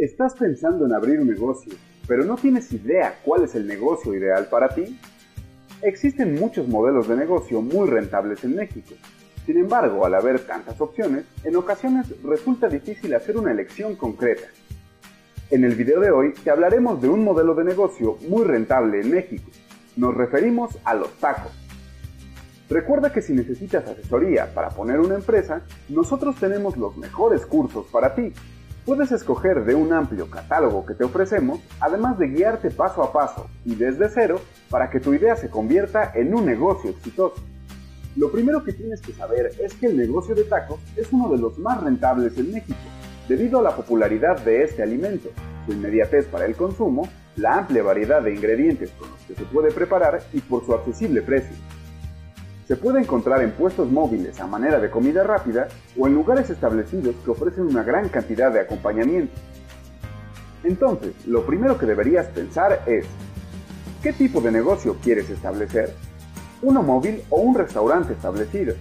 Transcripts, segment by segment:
¿Estás pensando en abrir un negocio, pero no tienes idea cuál es el negocio ideal para ti? Existen muchos modelos de negocio muy rentables en México. Sin embargo, al haber tantas opciones, en ocasiones resulta difícil hacer una elección concreta. En el video de hoy te hablaremos de un modelo de negocio muy rentable en México. Nos referimos a los tacos. Recuerda que si necesitas asesoría para poner una empresa, nosotros tenemos los mejores cursos para ti. Puedes escoger de un amplio catálogo que te ofrecemos, además de guiarte paso a paso y desde cero para que tu idea se convierta en un negocio exitoso. Lo primero que tienes que saber es que el negocio de tacos es uno de los más rentables en México, debido a la popularidad de este alimento, su inmediatez para el consumo, la amplia variedad de ingredientes con los que se puede preparar y por su accesible precio. Se puede encontrar en puestos móviles a manera de comida rápida o en lugares establecidos que ofrecen una gran cantidad de acompañamiento. Entonces, lo primero que deberías pensar es, ¿qué tipo de negocio quieres establecer? ¿Uno móvil o un restaurante establecido?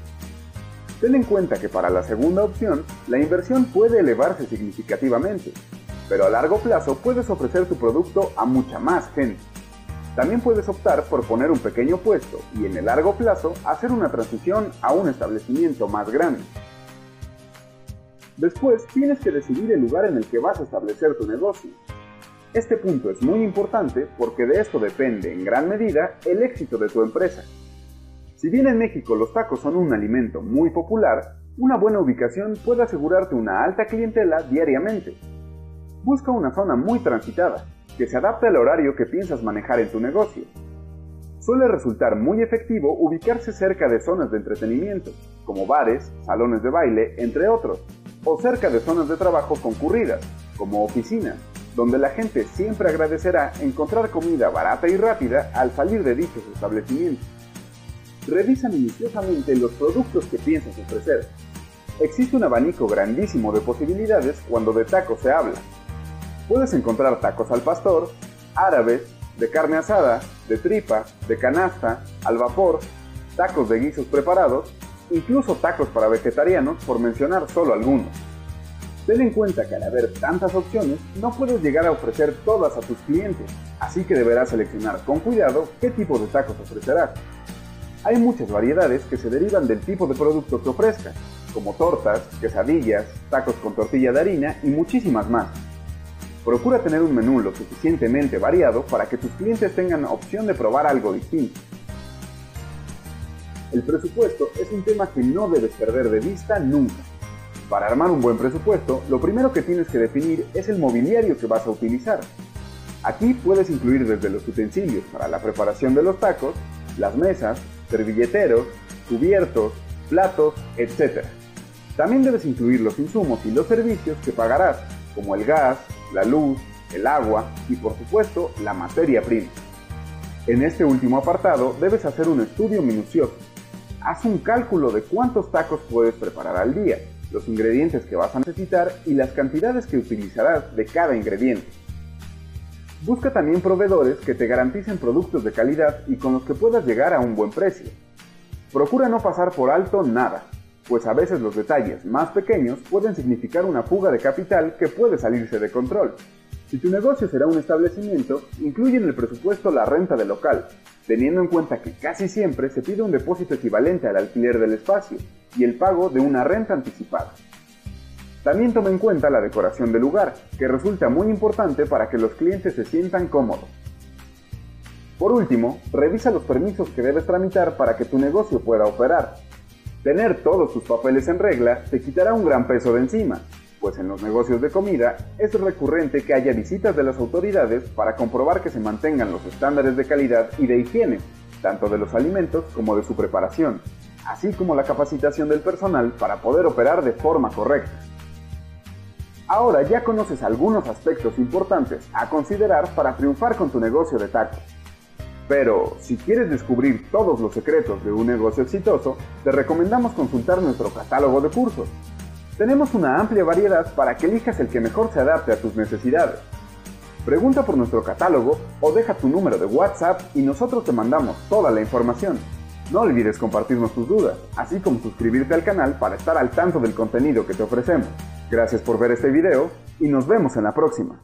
Ten en cuenta que para la segunda opción, la inversión puede elevarse significativamente, pero a largo plazo puedes ofrecer tu producto a mucha más gente. También puedes optar por poner un pequeño puesto y en el largo plazo hacer una transición a un establecimiento más grande. Después tienes que decidir el lugar en el que vas a establecer tu negocio. Este punto es muy importante porque de esto depende en gran medida el éxito de tu empresa. Si bien en México los tacos son un alimento muy popular, una buena ubicación puede asegurarte una alta clientela diariamente. Busca una zona muy transitada, que se adapte al horario que piensas manejar en tu negocio. Suele resultar muy efectivo ubicarse cerca de zonas de entretenimiento, como bares, salones de baile, entre otros, o cerca de zonas de trabajo concurridas, como oficinas, donde la gente siempre agradecerá encontrar comida barata y rápida al salir de dichos establecimientos. Revisa minuciosamente los productos que piensas ofrecer. Existe un abanico grandísimo de posibilidades cuando de tacos se habla, Puedes encontrar tacos al pastor, árabes, de carne asada, de tripa, de canasta, al vapor, tacos de guisos preparados, incluso tacos para vegetarianos, por mencionar solo algunos. Ten en cuenta que al haber tantas opciones, no puedes llegar a ofrecer todas a tus clientes, así que deberás seleccionar con cuidado qué tipo de tacos ofrecerás. Hay muchas variedades que se derivan del tipo de producto que ofrezcas, como tortas, quesadillas, tacos con tortilla de harina y muchísimas más. Procura tener un menú lo suficientemente variado para que tus clientes tengan opción de probar algo distinto. El presupuesto es un tema que no debes perder de vista nunca. Para armar un buen presupuesto, lo primero que tienes que definir es el mobiliario que vas a utilizar. Aquí puedes incluir desde los utensilios para la preparación de los tacos, las mesas, servilleteros, cubiertos, platos, etc. También debes incluir los insumos y los servicios que pagarás, como el gas, la luz, el agua y por supuesto la materia prima. En este último apartado debes hacer un estudio minucioso. Haz un cálculo de cuántos tacos puedes preparar al día, los ingredientes que vas a necesitar y las cantidades que utilizarás de cada ingrediente. Busca también proveedores que te garanticen productos de calidad y con los que puedas llegar a un buen precio. Procura no pasar por alto nada, pues a veces los detalles más pequeños pueden significar una fuga de capital que puede salirse de control. Si tu negocio será un establecimiento, incluye en el presupuesto la renta del local, teniendo en cuenta que casi siempre se pide un depósito equivalente al alquiler del espacio y el pago de una renta anticipada. También toma en cuenta la decoración del lugar, que resulta muy importante para que los clientes se sientan cómodos. Por último, revisa los permisos que debes tramitar para que tu negocio pueda operar, Tener todos tus papeles en regla te quitará un gran peso de encima, pues en los negocios de comida es recurrente que haya visitas de las autoridades para comprobar que se mantengan los estándares de calidad y de higiene, tanto de los alimentos como de su preparación, así como la capacitación del personal para poder operar de forma correcta. Ahora ya conoces algunos aspectos importantes a considerar para triunfar con tu negocio de tacos. Pero si quieres descubrir todos los secretos de un negocio exitoso, te recomendamos consultar nuestro catálogo de cursos. Tenemos una amplia variedad para que elijas el que mejor se adapte a tus necesidades. Pregunta por nuestro catálogo o deja tu número de WhatsApp y nosotros te mandamos toda la información. No olvides compartirnos tus dudas, así como suscribirte al canal para estar al tanto del contenido que te ofrecemos. Gracias por ver este video y nos vemos en la próxima.